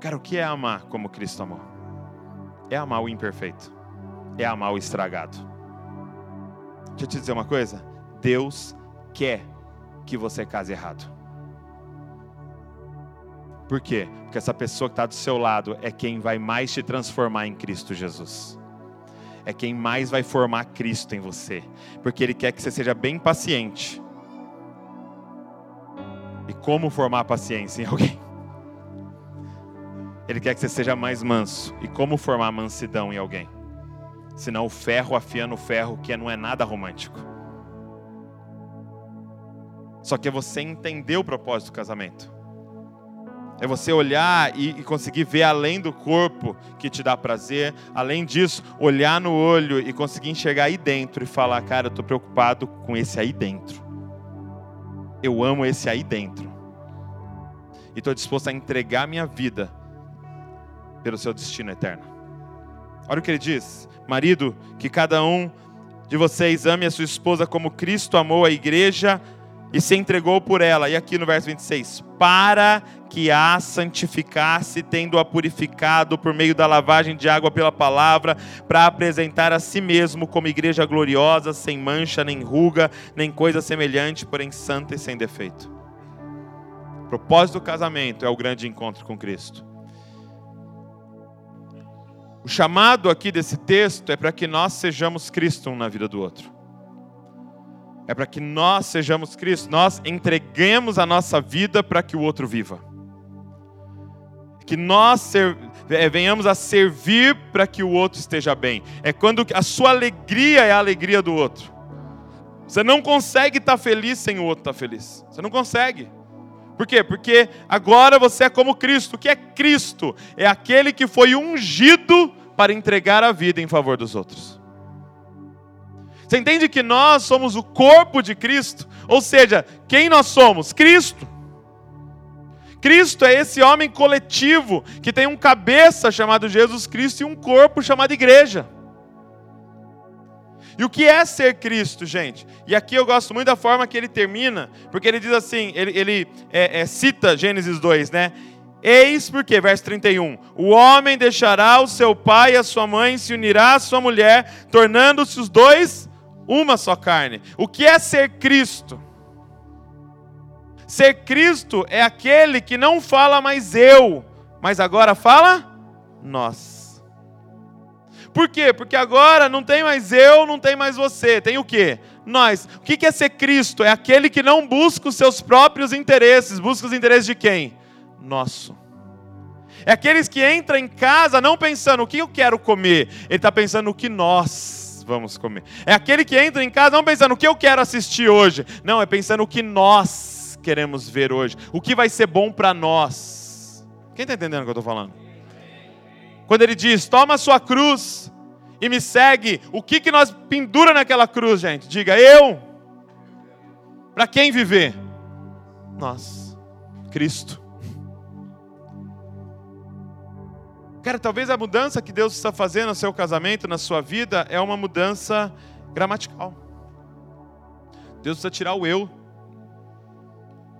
Cara, o que é amar como Cristo amou? É amar o imperfeito, é amar o estragado. Deixa eu te dizer uma coisa: Deus quer que você case errado. Por quê? Porque essa pessoa que está do seu lado é quem vai mais te transformar em Cristo Jesus. É quem mais vai formar Cristo em você. Porque Ele quer que você seja bem paciente. E como formar paciência em alguém? Ele quer que você seja mais manso. E como formar mansidão em alguém? Senão o ferro afiando o ferro, que não é nada romântico. Só que é você entender o propósito do casamento. É você olhar e, conseguir ver além do corpo que te dá prazer. Além disso, olhar no olho e conseguir enxergar aí dentro e falar: Cara, eu estou preocupado com esse aí dentro. Eu amo esse aí dentro. E estou disposto a entregar minha vida pelo seu destino eterno. Olha o que ele diz: Marido, que cada um de vocês ame a sua esposa como Cristo amou a igreja e se entregou por ela. E aqui no verso 26, para que a santificasse, tendo-a purificado por meio da lavagem de água pela palavra, para apresentar a si mesmo como igreja gloriosa, sem mancha, nem ruga, nem coisa semelhante, porém santa e sem defeito. O propósito do casamento é o grande encontro com Cristo. O chamado aqui desse texto é para que nós sejamos Cristo um na vida do outro é para que nós sejamos Cristo, nós entreguemos a nossa vida para que o outro viva. Que nós ser, é, venhamos a servir para que o outro esteja bem. É quando a sua alegria é a alegria do outro. Você não consegue estar feliz sem o outro estar feliz. Você não consegue. Por quê? Porque agora você é como Cristo. O que é Cristo? É aquele que foi ungido para entregar a vida em favor dos outros. Você entende que nós somos o corpo de Cristo? Ou seja, quem nós somos? Cristo. Cristo é esse homem coletivo que tem um cabeça chamado Jesus Cristo e um corpo chamado igreja. E o que é ser Cristo, gente? E aqui eu gosto muito da forma que ele termina, porque ele diz assim: ele, ele é, é, cita Gênesis 2, né? Eis porque, verso 31, o homem deixará o seu pai e a sua mãe, se unirá à sua mulher, tornando-se os dois uma só carne. O que é ser Cristo? Ser Cristo é aquele que não fala mais eu, mas agora fala nós. Por quê? Porque agora não tem mais eu, não tem mais você. Tem o quê? Nós. O que é ser Cristo? É aquele que não busca os seus próprios interesses. Busca os interesses de quem? Nosso. É aqueles que entram em casa não pensando o que eu quero comer. Ele está pensando o que nós vamos comer. É aquele que entra em casa não pensando o que eu quero assistir hoje. Não, é pensando o que nós queremos ver hoje. O que vai ser bom para nós. Quem está entendendo o que eu estou falando? Quando ele diz: Toma a sua cruz e me segue, o que, que nós pendura naquela cruz, gente? Diga, eu. Para quem viver? Nós. Cristo. Cara, talvez a mudança que Deus está fazendo no seu casamento, na sua vida, é uma mudança gramatical. Deus precisa tirar o eu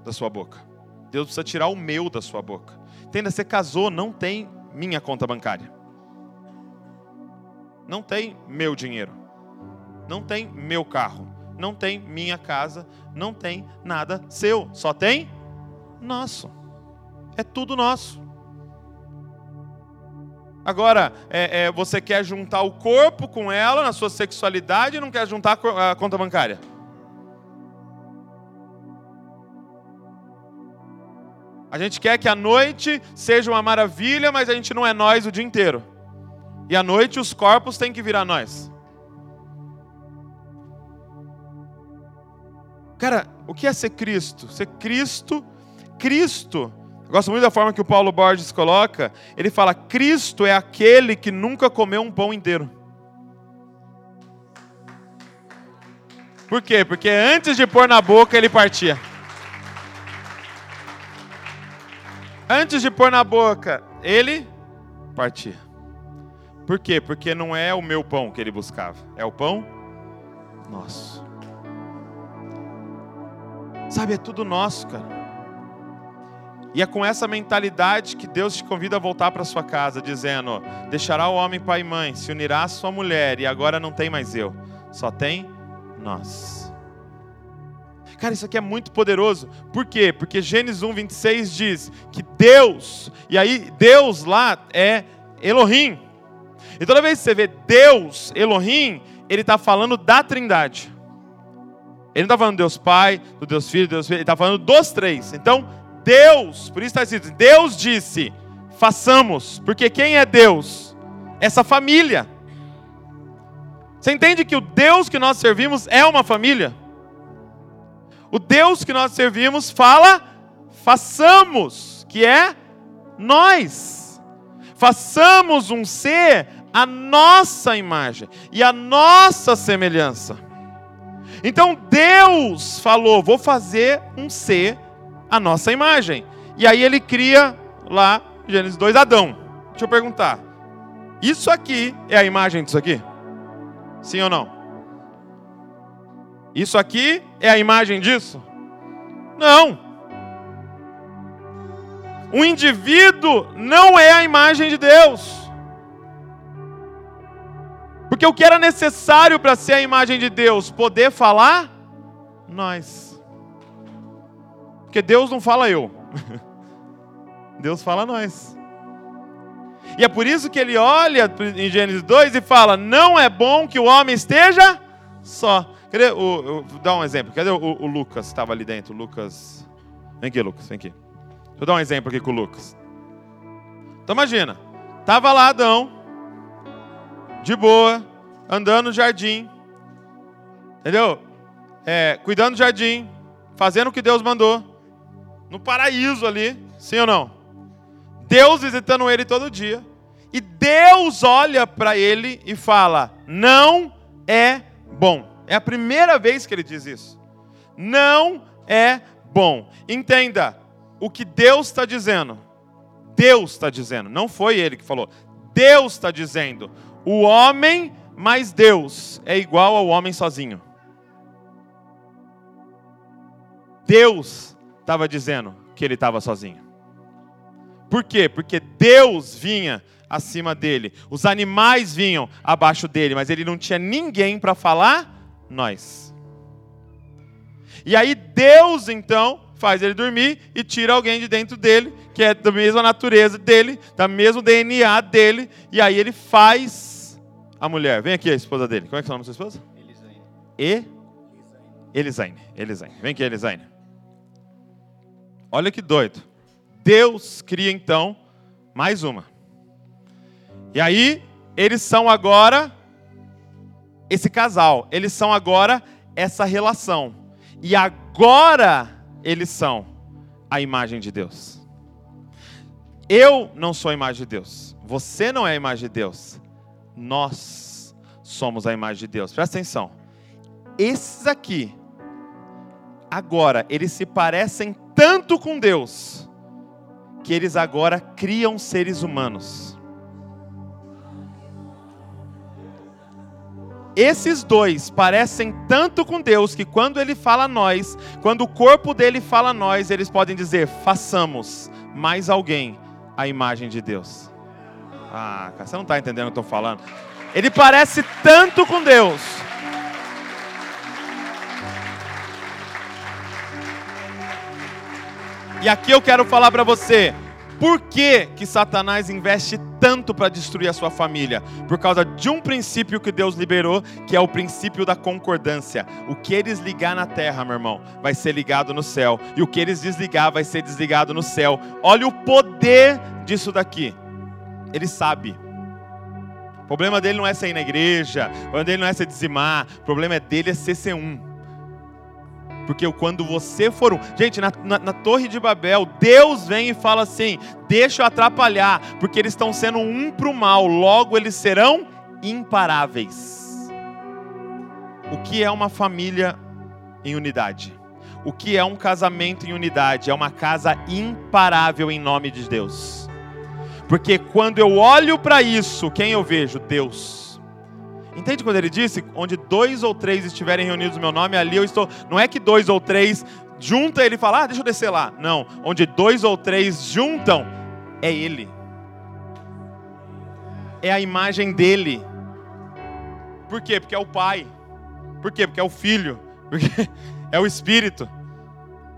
da sua boca. Deus precisa tirar o meu da sua boca. Entenda, você casou, não tem minha conta bancária. Não tem meu dinheiro. Não tem meu carro. Não tem minha casa. Não tem nada seu. Só tem nosso. É tudo nosso. Agora, é, é, você quer juntar o corpo com ela na sua sexualidade e não quer juntar a conta bancária? A gente quer que a noite seja uma maravilha, mas a gente não é nós o dia inteiro. E à noite os corpos têm que virar nós. Cara, o que é ser Cristo? Ser Cristo, Cristo. Eu gosto muito da forma que o Paulo Borges coloca. Ele fala: Cristo é aquele que nunca comeu um pão inteiro. Por quê? Porque antes de pôr na boca ele partia. Antes de pôr na boca, ele partia. Por quê? Porque não é o meu pão que ele buscava, é o pão nosso. Sabe, é tudo nosso, cara. E é com essa mentalidade que Deus te convida a voltar para sua casa, dizendo: Deixará o homem pai e mãe, se unirá à sua mulher, e agora não tem mais eu, só tem nós. Cara, isso aqui é muito poderoso. Por quê? Porque Gênesis 1, 26 diz que Deus, e aí Deus lá é Elohim. E toda vez que você vê Deus, Elohim, ele está falando da trindade. Ele não está falando Deus Pai, do Deus Filho, do Deus Filho, ele está falando dos três. Então, Deus, por isso está escrito, Deus disse, façamos, porque quem é Deus? Essa família. Você entende que o Deus que nós servimos é uma família? O Deus que nós servimos fala, façamos, que é nós. Façamos um ser a nossa imagem e a nossa semelhança. Então Deus falou: vou fazer um ser a nossa imagem. E aí ele cria lá, Gênesis 2, Adão. Deixa eu perguntar: isso aqui é a imagem disso aqui? Sim ou não? Isso aqui é a imagem disso? Não. O indivíduo não é a imagem de Deus. Porque o que era necessário para ser a imagem de Deus? Poder falar? Nós. Porque Deus não fala eu. Deus fala nós. E é por isso que ele olha em Gênesis 2 e fala: Não é bom que o homem esteja só. Cadê o, o dar um exemplo? Cadê o, o Lucas? Estava ali dentro. Lucas. Vem aqui, Lucas. Vem aqui. Eu dar um exemplo aqui com o Lucas. Então imagina, tava lá Adão, de boa, andando no jardim, entendeu? É, cuidando do jardim, fazendo o que Deus mandou, no paraíso ali, sim ou não? Deus visitando ele todo dia, e Deus olha para ele e fala: Não é bom. É a primeira vez que ele diz isso. Não é bom. Entenda o que Deus está dizendo. Deus está dizendo, não foi ele que falou. Deus está dizendo: o homem mais Deus é igual ao homem sozinho. Deus estava dizendo que ele estava sozinho. Por quê? Porque Deus vinha acima dele, os animais vinham abaixo dele, mas ele não tinha ninguém para falar nós. E aí Deus então faz ele dormir e tira alguém de dentro dele, que é da mesma natureza dele, da mesmo DNA dele, e aí ele faz a mulher. Vem aqui a esposa dele. Como é que é o nome da sua esposa? Elisaine. E? Elisaine. Elisaine. Vem aqui, Elisaine. Olha que doido. Deus cria então mais uma. E aí, eles são agora esse casal. Eles são agora essa relação. E agora eles são a imagem de Deus. Eu não sou a imagem de Deus. Você não é a imagem de Deus. Nós somos a imagem de Deus. Presta atenção. Esses aqui, agora, eles se parecem tanto com Deus, que eles agora criam seres humanos. Esses dois parecem tanto com Deus que quando ele fala a nós, quando o corpo dele fala a nós, eles podem dizer: façamos mais alguém a imagem de Deus. Ah, você não está entendendo o que eu estou falando. Ele parece tanto com Deus. E aqui eu quero falar para você, por que, que Satanás investe tanto para destruir a sua família? Por causa de um princípio que Deus liberou, que é o princípio da concordância. O que eles ligar na terra, meu irmão, vai ser ligado no céu. E o que eles desligar vai ser desligado no céu. Olha o poder disso daqui. Ele sabe. O problema dele não é ser ir na igreja, o problema dele não é ser dizimar, o problema dele é ser ser um. Porque quando você for um. Gente, na, na, na, Torre de Babel, Deus vem e fala assim: deixa eu atrapalhar, porque eles estão sendo um para o mal, logo eles serão imparáveis. O que é uma família em unidade? O que é um casamento em unidade? É uma casa imparável em nome de Deus. Porque quando eu olho para isso, quem eu vejo? Deus. Entende quando ele disse: onde dois ou três estiverem reunidos no meu nome, ali eu estou. Não é que dois ou três junta ele fala, ah, deixa eu descer lá. Não, onde dois ou três juntam, é ele. É a imagem dele. Por quê? Porque é o Pai. Por quê? Porque é o Filho. Porque é o Espírito.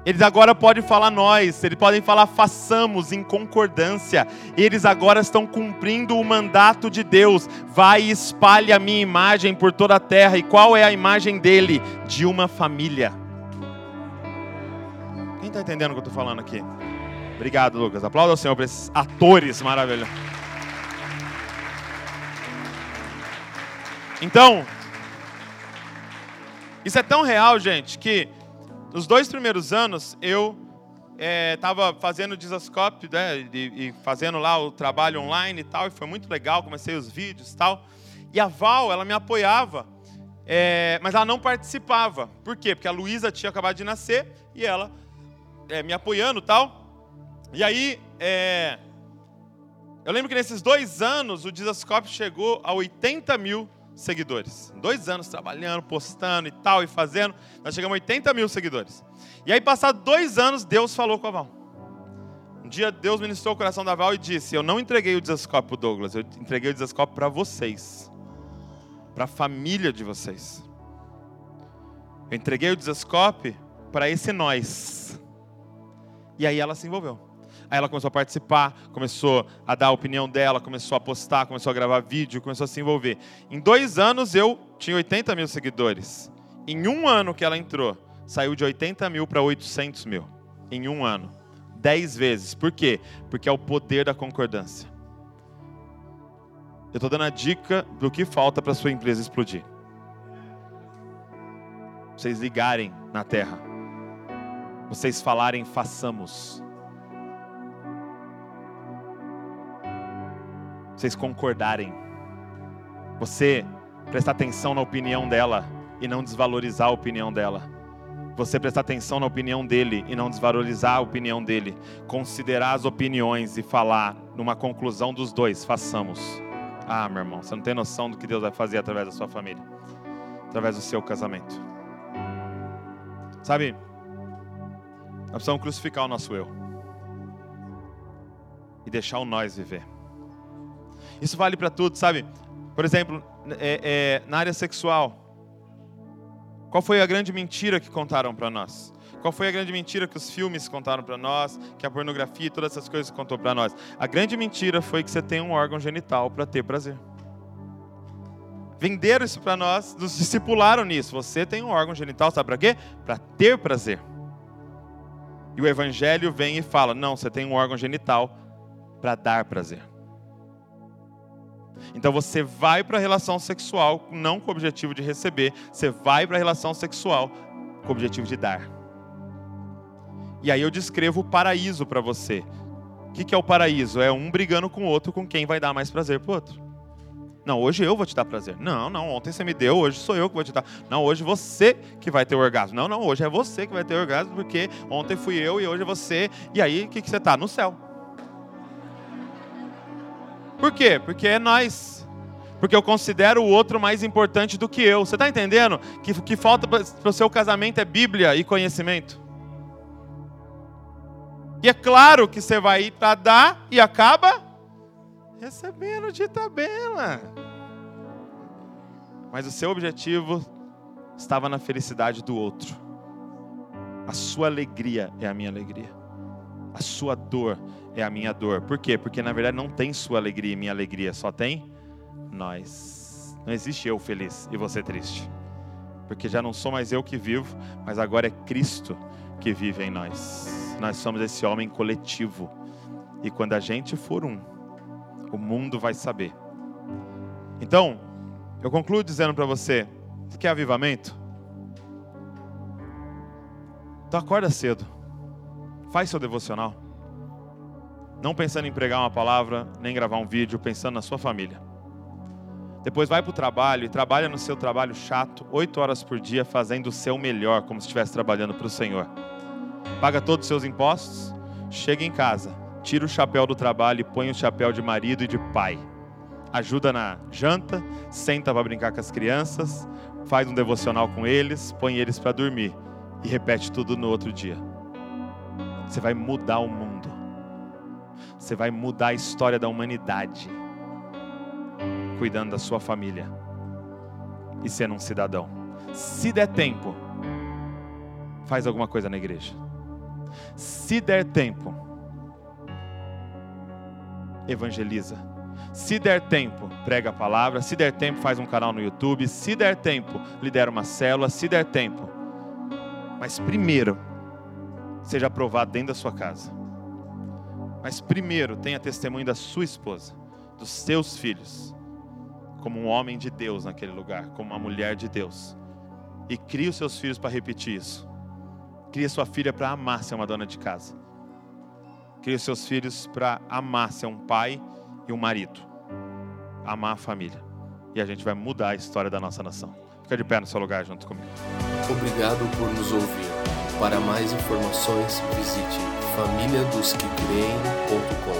Eles agora podem falar nós, eles podem falar façamos em concordância. Eles agora estão cumprindo o mandato de Deus. Vai e espalhe a minha imagem por toda a terra. E qual é a imagem dele? De uma família. Quem está entendendo o que eu estou falando aqui? Obrigado, Lucas. Aplauda ao Senhor para esses atores maravilhosos. Então, isso é tão real, gente, que nos dois primeiros anos, eu estava é, fazendo o Disascope, né, e, e, fazendo lá o trabalho online e tal, e foi muito legal, comecei os vídeos e tal. E a Val, ela me apoiava, é, mas ela não participava. Por quê? Porque a Luísa tinha acabado de nascer e ela é, me apoiando e tal. E aí, eu lembro que nesses dois anos, o Disascope chegou a 80 mil seguidores. Dois anos trabalhando, postando e tal, e fazendo. Nós chegamos a 80 mil seguidores. E aí, passados dois anos, Deus falou com a Val. Um dia, Deus ministrou o coração da Val e disse: Eu não entreguei o desascope para Douglas, eu entreguei o desascope para vocês, para a família de vocês. Eu entreguei o desascope para esse nós. E aí ela se envolveu. Aí ela começou a participar, começou a dar a opinião dela, começou a postar, começou a gravar vídeo, começou a se envolver. Em dois anos eu tinha 80 mil seguidores. Em um ano que ela entrou, saiu de 80 mil para 800 mil. Em um ano. Dez vezes. Por quê? Porque é o poder da concordância. Eu estou dando a dica do que falta para sua empresa explodir. Vocês ligarem na terra. Vocês falarem, façamos. Vocês concordarem. Você prestar atenção na opinião dela e não desvalorizar a opinião dela. Você prestar atenção na opinião dele e não desvalorizar a opinião dele. Considerar as opiniões e falar numa conclusão dos dois. Façamos. Ah, meu irmão, você não tem noção do que Deus vai fazer através da sua família, através do seu casamento. Sabe, nós precisamos crucificar o nosso eu e deixar o nós viver. Isso vale para tudo, sabe? Por exemplo, é, é, na área sexual. Qual foi a grande mentira que contaram para nós? Qual foi a grande mentira que os filmes contaram para nós, que a pornografia e todas essas coisas contou para nós? A grande mentira foi que você tem um órgão genital para ter prazer. Venderam isso para nós, nos discipularam nisso. Você tem um órgão genital, sabe para quê? Para ter prazer. E o evangelho vem e fala: não, você tem um órgão genital para dar prazer. Então você vai para a relação sexual não com o objetivo de receber, você vai para a relação sexual com o objetivo de dar. E aí eu descrevo o paraíso para você. O que, que é o paraíso? É um brigando com o outro com quem vai dar mais prazer para outro. Não, hoje eu vou te dar prazer. Não, não, ontem você me deu, hoje sou eu que vou te dar. Não, hoje você que vai ter o orgasmo. Não, não, hoje é você que vai ter o orgasmo, porque ontem fui eu e hoje é você. E aí, o que, que você está? No céu. Por quê? Porque é nós. Porque eu considero o outro mais importante do que eu. Você está entendendo? Que o que falta para o seu casamento é Bíblia e conhecimento. E é claro que você vai ir para dar e acaba recebendo de tabela. Mas o seu objetivo estava na felicidade do outro. A sua alegria é a minha alegria. A sua dor é a minha dor. Por quê? Porque na verdade não tem sua alegria e minha alegria, só tem nós. Não existe eu feliz e você triste. Porque já não sou mais eu que vivo, mas agora é Cristo que vive em nós. Nós somos esse homem coletivo. E quando a gente for um, o mundo vai saber. Então, eu concluo dizendo para você: você quer avivamento? Então acorda cedo. Faz seu devocional. Não pensando em pregar uma palavra, nem gravar um vídeo, pensando na sua família. Depois vai para o trabalho e trabalha no seu trabalho chato, oito horas por dia, fazendo o seu melhor, como se estivesse trabalhando para o Senhor. Paga todos os seus impostos, chega em casa, tira o chapéu do trabalho e põe o chapéu de marido e de pai. Ajuda na janta, senta para brincar com as crianças, faz um devocional com eles, põe eles para dormir e repete tudo no outro dia. Você vai mudar o mundo. Você vai mudar a história da humanidade. Cuidando da sua família e sendo um cidadão. Se der tempo, faz alguma coisa na igreja. Se der tempo, evangeliza. Se der tempo, prega a palavra. Se der tempo, faz um canal no YouTube. Se der tempo, lidera uma célula. Se der tempo. Mas primeiro, seja aprovado dentro da sua casa. Mas primeiro, tenha testemunho da sua esposa, dos seus filhos, como um homem de Deus naquele lugar, como uma mulher de Deus. E crie os seus filhos para repetir isso. Crie sua filha para amar ser uma dona de casa. Crie seus filhos para amar ser um pai e um marido. Amar a família. E a gente vai mudar a história da nossa nação. Fica de pé no seu lugar junto comigo. Obrigado por nos ouvir. Para mais informações, visite famíliadosquecreem.com.